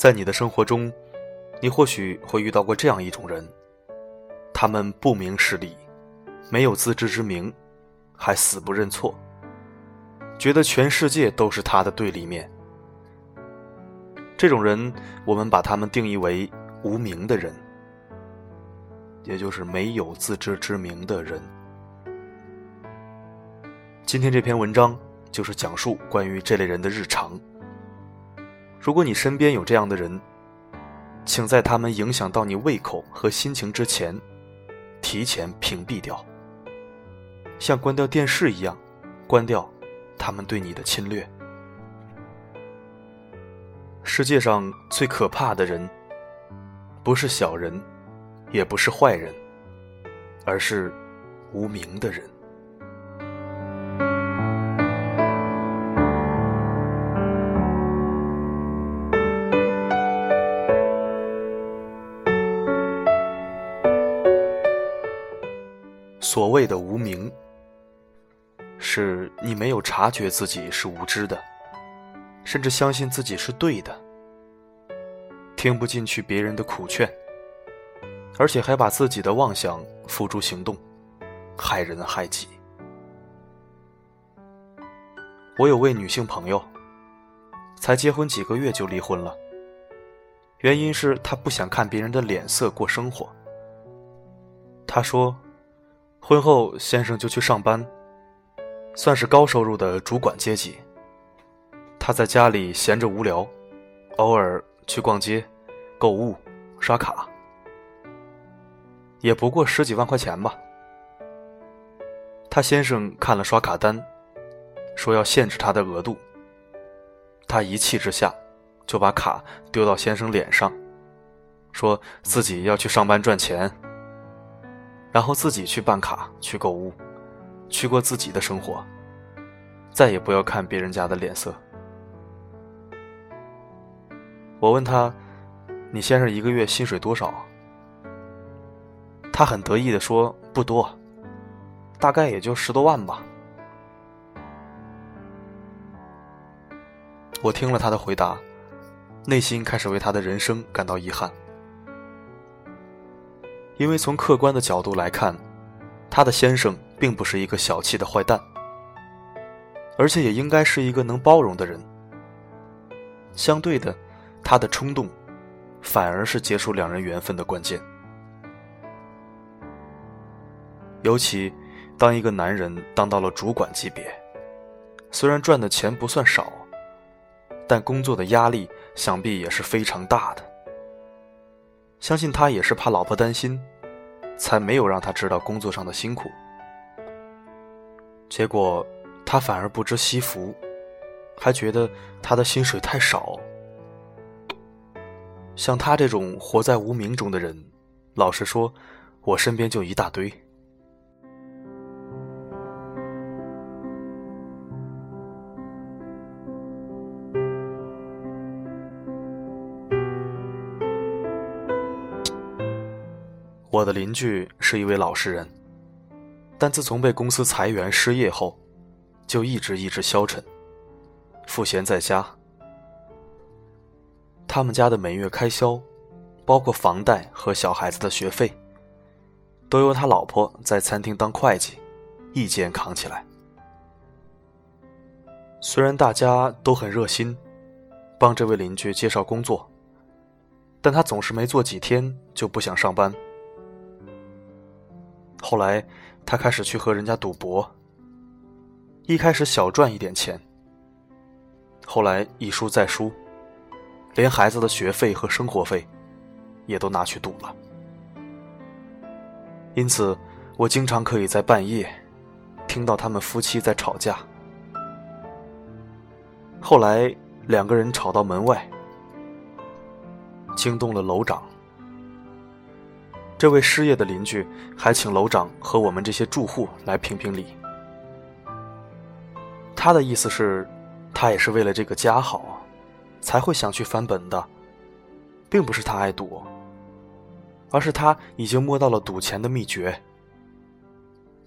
在你的生活中，你或许会遇到过这样一种人，他们不明事理，没有自知之明，还死不认错，觉得全世界都是他的对立面。这种人，我们把他们定义为无名的人，也就是没有自知之明的人。今天这篇文章就是讲述关于这类人的日常。如果你身边有这样的人，请在他们影响到你胃口和心情之前，提前屏蔽掉，像关掉电视一样，关掉他们对你的侵略。世界上最可怕的人，不是小人，也不是坏人，而是无名的人。所谓的无名，是你没有察觉自己是无知的，甚至相信自己是对的，听不进去别人的苦劝，而且还把自己的妄想付诸行动，害人害己。我有位女性朋友，才结婚几个月就离婚了，原因是她不想看别人的脸色过生活。她说。婚后，先生就去上班，算是高收入的主管阶级。他在家里闲着无聊，偶尔去逛街、购物、刷卡，也不过十几万块钱吧。他先生看了刷卡单，说要限制他的额度。他一气之下，就把卡丢到先生脸上，说自己要去上班赚钱。然后自己去办卡、去购物、去过自己的生活，再也不要看别人家的脸色。我问他：“你先生一个月薪水多少？”他很得意的说：“不多，大概也就十多万吧。”我听了他的回答，内心开始为他的人生感到遗憾。因为从客观的角度来看，他的先生并不是一个小气的坏蛋，而且也应该是一个能包容的人。相对的，他的冲动，反而是结束两人缘分的关键。尤其，当一个男人当到了主管级别，虽然赚的钱不算少，但工作的压力想必也是非常大的。相信他也是怕老婆担心，才没有让他知道工作上的辛苦。结果他反而不知惜福，还觉得他的薪水太少。像他这种活在无名中的人，老实说，我身边就一大堆。我的邻居是一位老实人，但自从被公司裁员失业后，就一直意志消沉，赋闲在家。他们家的每月开销，包括房贷和小孩子的学费，都由他老婆在餐厅当会计，一肩扛起来。虽然大家都很热心，帮这位邻居介绍工作，但他总是没做几天就不想上班。后来，他开始去和人家赌博。一开始小赚一点钱，后来一输再输，连孩子的学费和生活费，也都拿去赌了。因此，我经常可以在半夜，听到他们夫妻在吵架。后来两个人吵到门外，惊动了楼长。这位失业的邻居还请楼长和我们这些住户来评评理。他的意思是，他也是为了这个家好，才会想去翻本的，并不是他爱赌，而是他已经摸到了赌钱的秘诀。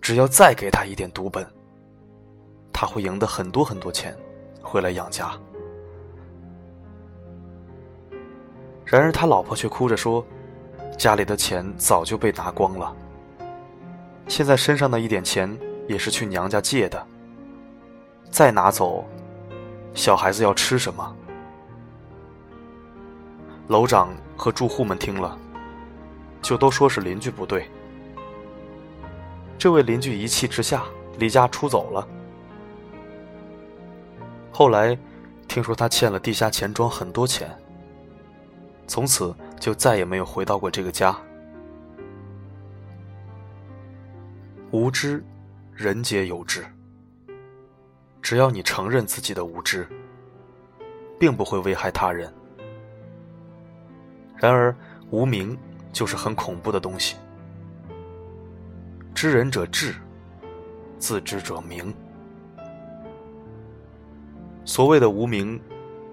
只要再给他一点赌本，他会赢得很多很多钱，回来养家。然而他老婆却哭着说。家里的钱早就被拿光了，现在身上的一点钱也是去娘家借的。再拿走，小孩子要吃什么？楼长和住户们听了，就都说是邻居不对。这位邻居一气之下离家出走了。后来，听说他欠了地下钱庄很多钱。从此就再也没有回到过这个家。无知，人皆有之。只要你承认自己的无知，并不会危害他人。然而，无名就是很恐怖的东西。知人者智，自知者明。所谓的无名，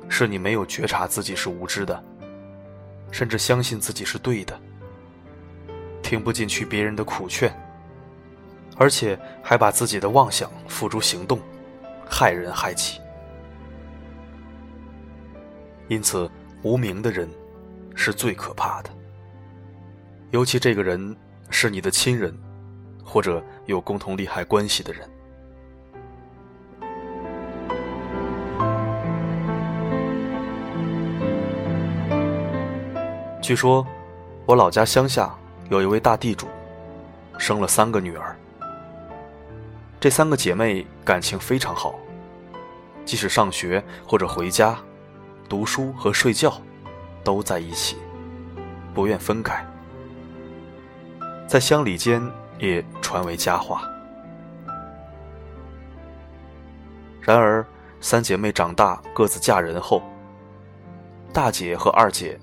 是你没有觉察自己是无知的。甚至相信自己是对的，听不进去别人的苦劝，而且还把自己的妄想付诸行动，害人害己。因此，无名的人是最可怕的，尤其这个人是你的亲人，或者有共同利害关系的人。据说，我老家乡下有一位大地主，生了三个女儿。这三个姐妹感情非常好，即使上学或者回家、读书和睡觉，都在一起，不愿分开，在乡里间也传为佳话。然而，三姐妹长大各自嫁人后，大姐和二姐。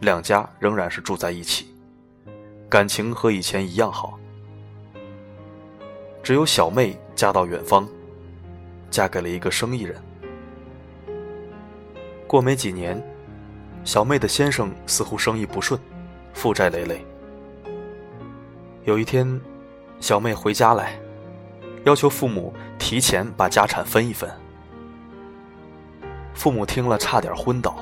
两家仍然是住在一起，感情和以前一样好。只有小妹嫁到远方，嫁给了一个生意人。过没几年，小妹的先生似乎生意不顺，负债累累。有一天，小妹回家来，要求父母提前把家产分一分。父母听了，差点昏倒。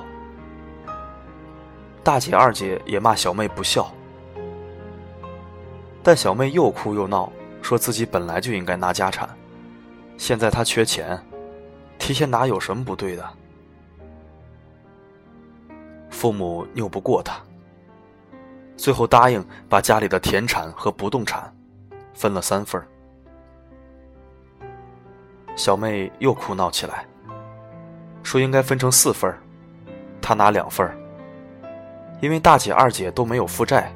大姐、二姐也骂小妹不孝，但小妹又哭又闹，说自己本来就应该拿家产，现在她缺钱，提前拿有什么不对的？父母拗不过她，最后答应把家里的田产和不动产分了三份小妹又哭闹起来，说应该分成四份她拿两份因为大姐、二姐都没有负债，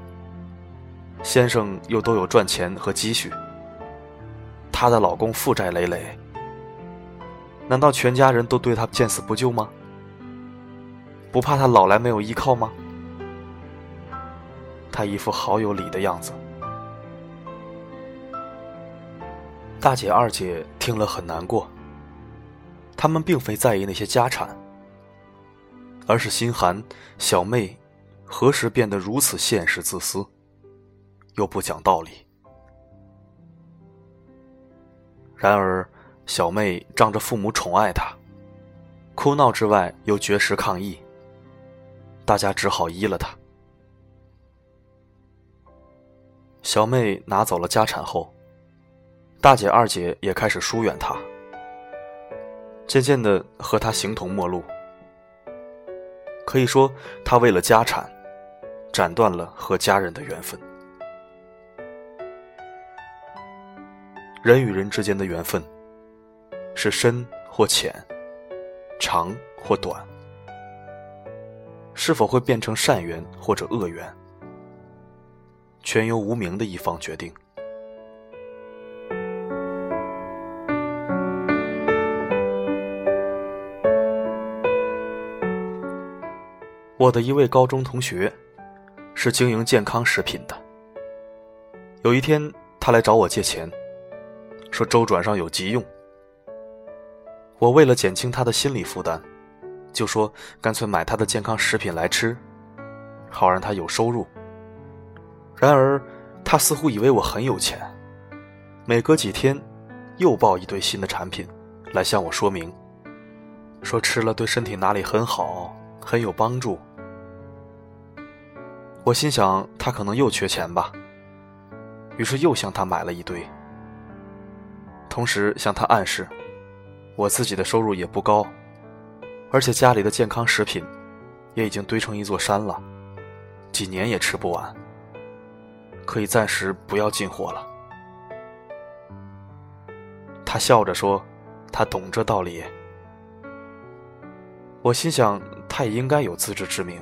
先生又都有赚钱和积蓄，她的老公负债累累，难道全家人都对她见死不救吗？不怕她老来没有依靠吗？她一副好有理的样子。大姐、二姐听了很难过，他们并非在意那些家产，而是心寒小妹。何时变得如此现实、自私，又不讲道理？然而，小妹仗着父母宠爱她，哭闹之外又绝食抗议，大家只好依了她。小妹拿走了家产后，大姐、二姐也开始疏远她，渐渐的和她形同陌路。可以说，她为了家产。斩断了和家人的缘分。人与人之间的缘分，是深或浅，长或短，是否会变成善缘或者恶缘，全由无名的一方决定。我的一位高中同学，是经营健康食品的。有一天，他来找我借钱，说周转上有急用。我为了减轻他的心理负担，就说干脆买他的健康食品来吃，好让他有收入。然而，他似乎以为我很有钱，每隔几天，又报一堆新的产品来向我说明，说吃了对身体哪里很好，很有帮助。我心想他可能又缺钱吧，于是又向他买了一堆，同时向他暗示，我自己的收入也不高，而且家里的健康食品也已经堆成一座山了，几年也吃不完。可以暂时不要进货了。他笑着说：“他懂这道理。”我心想，他也应该有自知之明，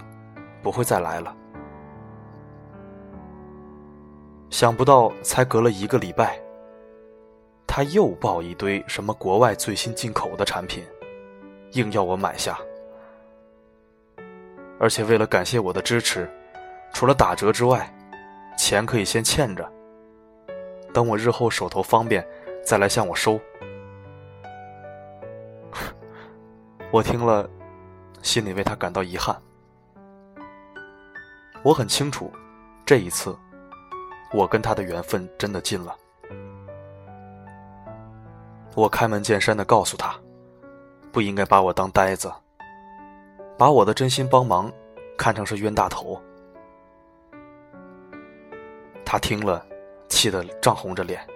不会再来了。想不到，才隔了一个礼拜，他又抱一堆什么国外最新进口的产品，硬要我买下。而且为了感谢我的支持，除了打折之外，钱可以先欠着，等我日后手头方便，再来向我收。我听了，心里为他感到遗憾。我很清楚，这一次，我跟他的缘分真的尽了。我开门见山的告诉他，不应该把我当呆子，把我的真心帮忙看成是冤大头。他听了，气得涨红着脸，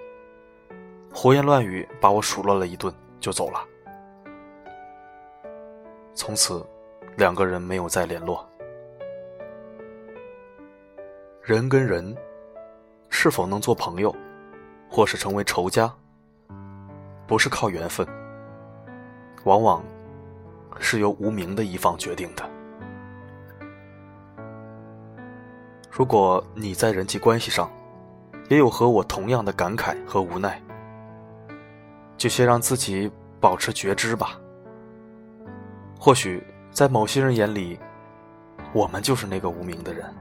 胡言乱语把我数落了一顿，就走了。从此，两个人没有再联络。人跟人，是否能做朋友，或是成为仇家，不是靠缘分，往往是由无名的一方决定的。如果你在人际关系上，也有和我同样的感慨和无奈，就先让自己保持觉知吧。或许在某些人眼里，我们就是那个无名的人。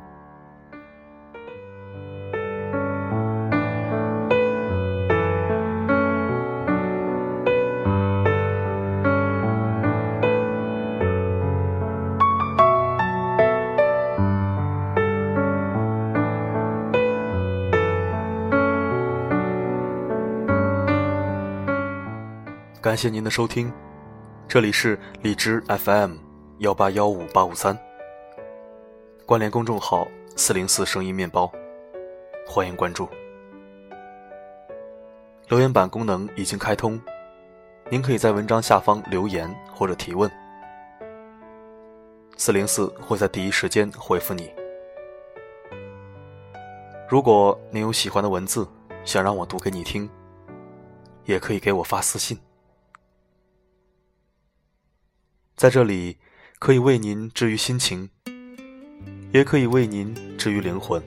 感谢您的收听，这里是荔枝 FM 幺八幺五八五三，关联公众号四零四声音面包，欢迎关注。留言板功能已经开通，您可以在文章下方留言或者提问，四零四会在第一时间回复你。如果您有喜欢的文字，想让我读给你听，也可以给我发私信。在这里，可以为您治愈心情，也可以为您治愈灵魂。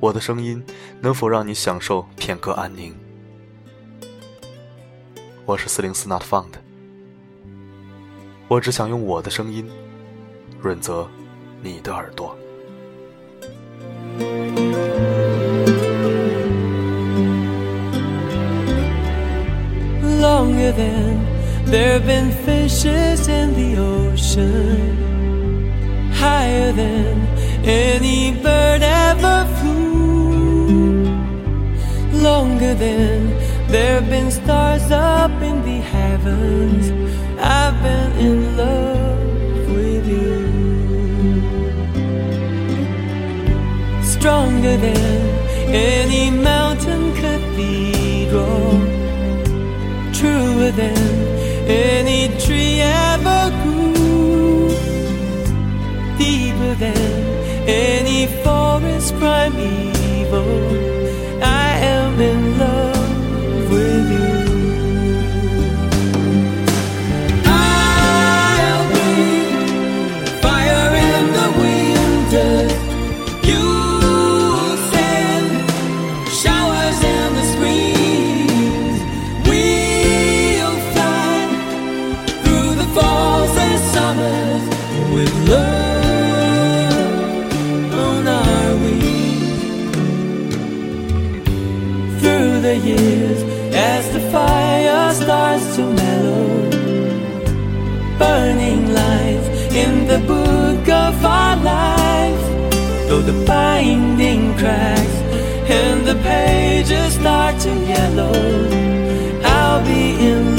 我的声音能否让你享受片刻安宁？我是四零四 Not Found，我只想用我的声音润泽你的耳朵。Longer than There have been fishes in the ocean higher than any bird ever flew. Longer than there have been stars up in the heavens. I've been in love with you. Stronger than any mountain cathedral. Truer than 陪你 the binding cracks and the pages start to yellow. I'll be in